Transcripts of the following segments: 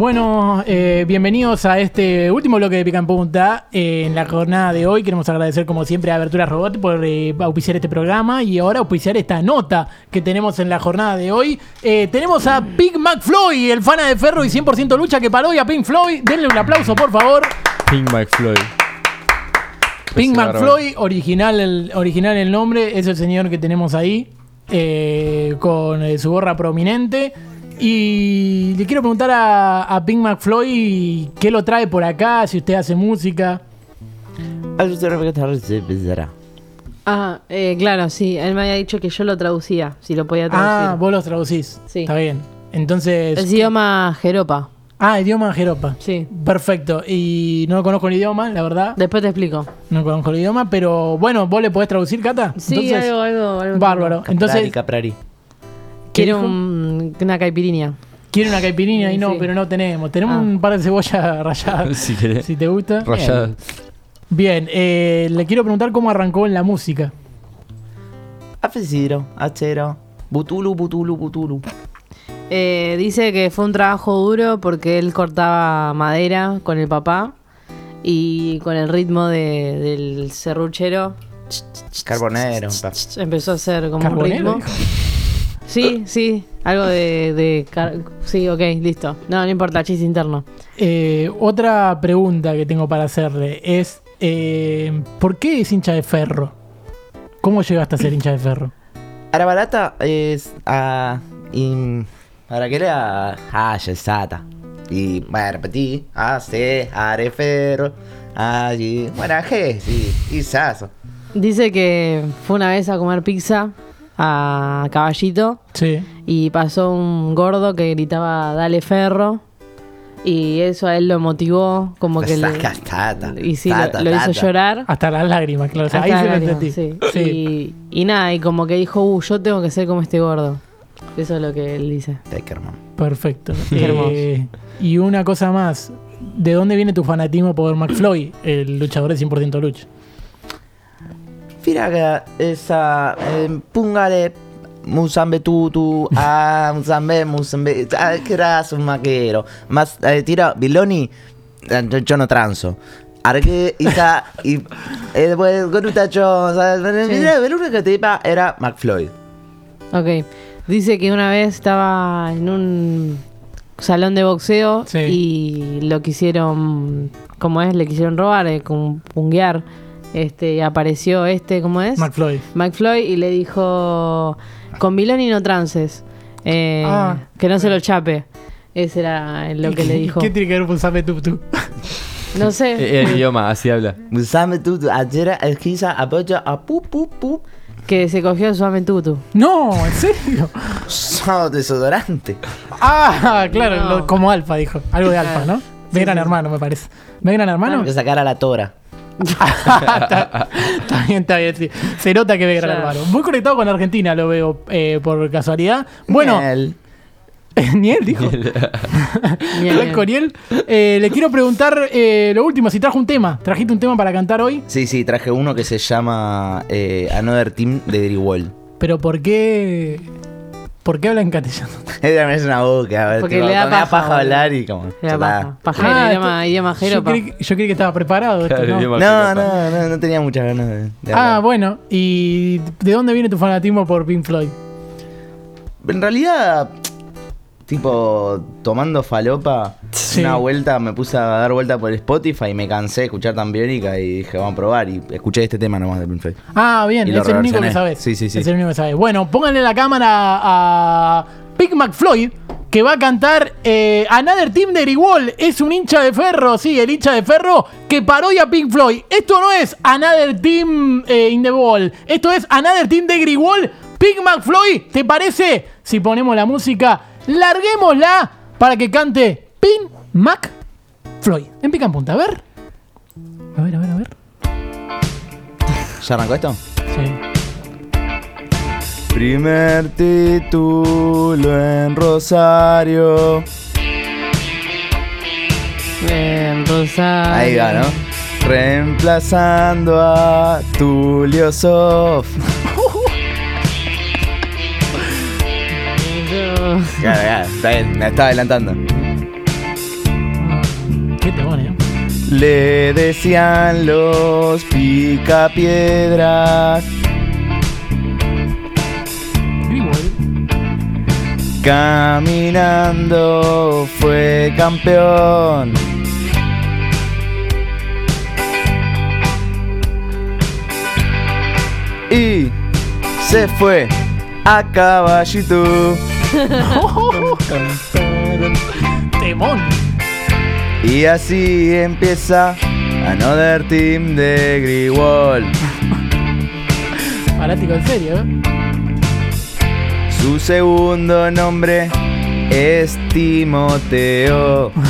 Bueno, eh, bienvenidos a este último bloque de Pica en Punta. Eh, en la jornada de hoy queremos agradecer como siempre a Abertura Robot por eh, auspiciar este programa y ahora auspiciar esta nota que tenemos en la jornada de hoy. Eh, tenemos a Big McFloy, el fana de Ferro y 100% lucha que paró y a Pink Floyd. Denle un aplauso, por favor. Pink McFloyd. Pink McFloy, original el, original el nombre, es el señor que tenemos ahí, eh, con su gorra prominente. Y le quiero preguntar a, a Pink McFloy qué lo trae por acá, si usted hace música. Ah, eh, claro, sí. Él me había dicho que yo lo traducía, si lo podía traducir. Ah, vos los traducís. Sí. Está bien. Entonces. Es idioma jeropa. Ah, idioma jeropa. Sí. Perfecto. Y no conozco el idioma, la verdad. Después te explico. No conozco el idioma, pero bueno, ¿vos le podés traducir, Cata? Sí, Entonces, algo, algo, algo. Bárbaro. Entonces, Caprari. ¿Qué Quiero un- una caipirinha. Quiere una caipirinha y no, Sí. pero no tenemos. Tenemos Ah. un par de cebollas rayadas. Si querés. si te gusta. Rayada. Bien, eh, le quiero preguntar cómo arrancó en la música. Afeciro, acero. Butulu, butulu, butulu. Eh, dice que fue un trabajo duro porque él cortaba madera con el papá y con el ritmo de- del serruchero Carbonero. empezó a hacer como un ¿Carbonero? ritmo. Sí, sí, algo de... de car- sí, ok, listo. No, no importa, chiste interno. Eh, otra pregunta que tengo para hacerle es: eh, ¿por qué es hincha de ferro? ¿Cómo llegaste a ser hincha de ferro? Arabarata es a. in. Para que era. Ah, sata. Y bueno, repetí. Hace, arefero. Allí. Bueno, G, sí. Y saso. Dice que fue una vez a comer pizza a Caballito Sí. y pasó un gordo que gritaba dale ferro y eso a él lo motivó como que le, tata, y sí, lo- tata, lo, hizo tata. llorar Hasta las lágrimas, claro. O sea, Hasta ahí se lo entendí. sí. Sí. Y, y nada y como que dijo uh, yo tengo que ser como este gordo eso es lo que él dice. Perfecto. Eh, y una cosa más: ¿de dónde viene tu fanatismo por McFloy, el luchador de 100% lucha? Firaga, esa. Eh, pungale. Musambe tutu, ah, musambe, musambe, ah, que eras un maquero. Más, eh, tira, Biloni, eh, yo, yo no transo. Arque, Isa, y, eh, después, Goruta Jones, ah, el único que te iba era McFloyd. Ok. Dice que una vez estaba en un salón de boxeo Sí. y lo quisieron, como es, le quisieron robar, eh, con punguear. Este, y apareció este, ¿cómo es? McFloy. McFloyd y le dijo, con Miloni no trances, eh, Ah. que no se lo chape. Ese era lo que le dijo. ¿Qué tiene que ver con Sabe Tutu? No sé. El idioma, así habla. Musambe tutu, ayer, esquiza, apoya, a pu, pu, pu. Que se cogió su amentutu. No, ¿en serio? Son desodorante. Ah, claro, No. lo- como alfa, dijo. Algo de alfa, ¿no? Gran hermano, me parece. ¿Ve gran hermano? Que sacar a la tora. Está, está bien, está bien. sí. Se nota que ve gran hermano. Muy conectado con Argentina, lo veo eh, por casualidad. Bueno, Miel. ni él dijo. Niel. Eh, le quiero preguntar eh, lo último, si trajo un tema. ¿Trajiste un tema para cantar hoy? Sí, sí, traje uno que se llama eh, Another Team de Drywall. Pero ¿por qué? ¿Por qué habla en castellano? Es una boca, Porque tipo, le da paja, boludo. hablar y como. Le da paja. Pajero, Ah, idioma, idioma Yo jeropa. creí, que- yo creí que estaba preparado. esto, ¿no? No, no, no, no tenía muchas ganas de, de Ah, hablar. bueno. ¿Y de dónde viene tu fanatismo por Pink Floyd? En realidad, tipo, tomando falopa, Sí. una vuelta me puse a dar vuelta por Spotify y me cansé de escuchar tan biónica y dije, vamos a probar. Y escuché este tema nomás de Pink Floyd. Ah, bien, Y es el único que sabes. Sí, sí, sí. Es el único que sabes. Bueno, pónganle la cámara a Pink McFloyd, que va a cantar eh, Another Team de Grigol. Es un hincha de ferro, sí, el hincha de ferro que parodia a Pink Floyd. Esto no es Another Team eh, in the Ball. Esto es Another Team de Grigol. Pink McFloyd, ¿te parece? Si ponemos la música, larguémosla para que cante Pink McFloyd. En pica en punta, a ver. A ver, a ver, a ver. ¿Ya arrancó esto? Sí. Primer título en Rosario. En Rosario. Ahí va, ¿no? Reemplazando a Tulio Sof. Claro, claro, está bien, me estaba adelantando. Qué demonio. Le decían los picapiedras. Caminando fue campeón. Y se fue a caballito. Temón. Y así empieza Another Team de Greenwall. Fanático en serio, ¿eh? Su segundo nombre es Timoteo.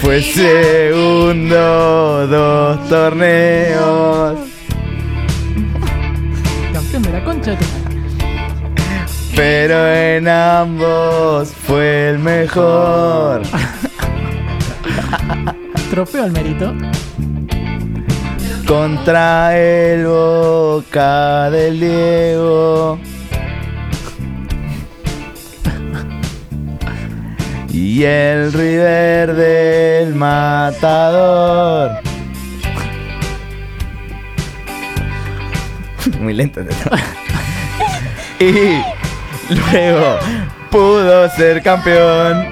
Fue segundo dos torneos. La concha de tu madre. Pero en ambos fue el mejor. Trofeo al mérito. Contra el Boca del Diego. Y el River del Matador. Muy lento. y luego pudo ser campeón.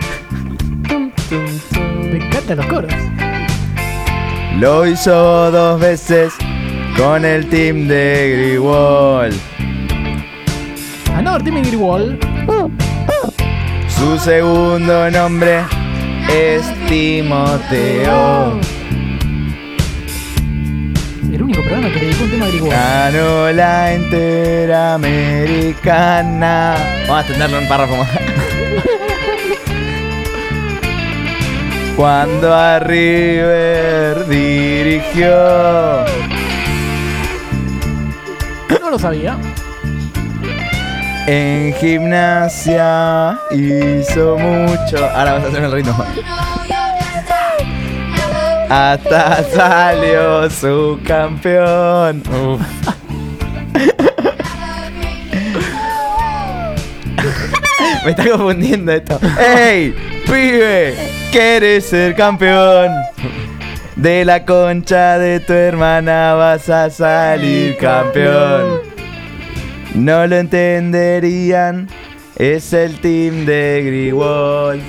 Me encantan los coros. Lo hizo dos veces con el team de Greenwall. Another Team in Greenwall. Su segundo nombre es Timoteo. Ganó la Interamericana. Vamos a extenderlo un párrafo más. Cuando a River dirigió. No lo sabía. En gimnasia hizo mucho. Ahora vas a hacerme el ritmo. Hasta salió su campeón. Me está confundiendo esto. ¡Ey! ¡Pibe! ¿Quieres ser campeón? De la concha de tu hermana vas a salir campeón. No lo entenderían. Es el team de Greenwall.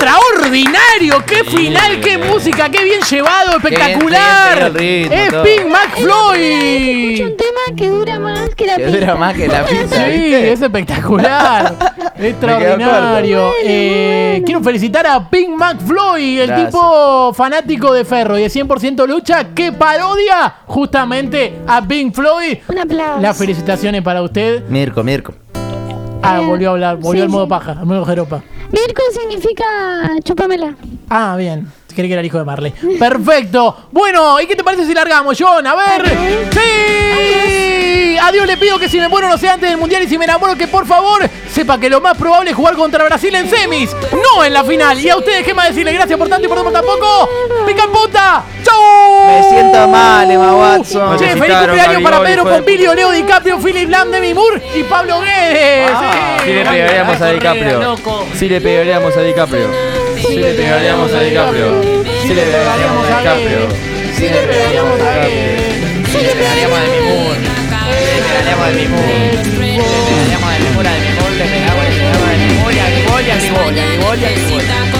¡Extraordinario! ¡Qué final! ¡Qué música! ¡Qué bien llevado! ¡Espectacular! bien, ¡Es. Pink Un McFloyd! tema que dura más que la Que pizza. dura más que la pizza, Sí, ¿viste? es espectacular. Extraordinario. Eh, quiero felicitar a Pink McFloyd, el Gracias. tipo fanático de Ferro y de 100% lucha que parodia justamente a Pink Floyd. Un aplauso. Las felicitaciones para usted. Mirko, Mirko. Ah, Eh, volvió a hablar, volvió sí, al modo sí. paja, al modo jeropa. Mirko significa chúpamela. Ah, bien. Creí que era el hijo de Marley. Perfecto. Bueno, ¿y qué te parece si largamos, John? A ver. ¡Sí! A Dios le pido que si me muero no sea antes del mundial y si me enamoro que por favor sepa que lo más probable es jugar contra Brasil en semis, no en la final. Y a ustedes, ¿qué más decirle? Gracias por tanto y por tanto tampoco. ¡Pican puta! ¡Chau! Me sienta mal, Emma Watson. Che, feliz cumpleaños para Pedro Pompilio, Leo DiCaprio, Philip Lam de Mimur y Pablo Guedes. Ah, sí, sí, le pegaríamos a DiCaprio. Sí le pegaríamos a DiCaprio. Sí le pegaríamos a DiCaprio. Sí le pegaríamos a DiCaprio. Sí le pegaríamos a Guedes. Sí le pegaríamos a Mimur. Le pegaríamos a Mimur. Le pegaríamos a Mimur, a Mimur, le pegaríamos a Mimur, a Mimur, a Mimur, a Mimur, a Mimur.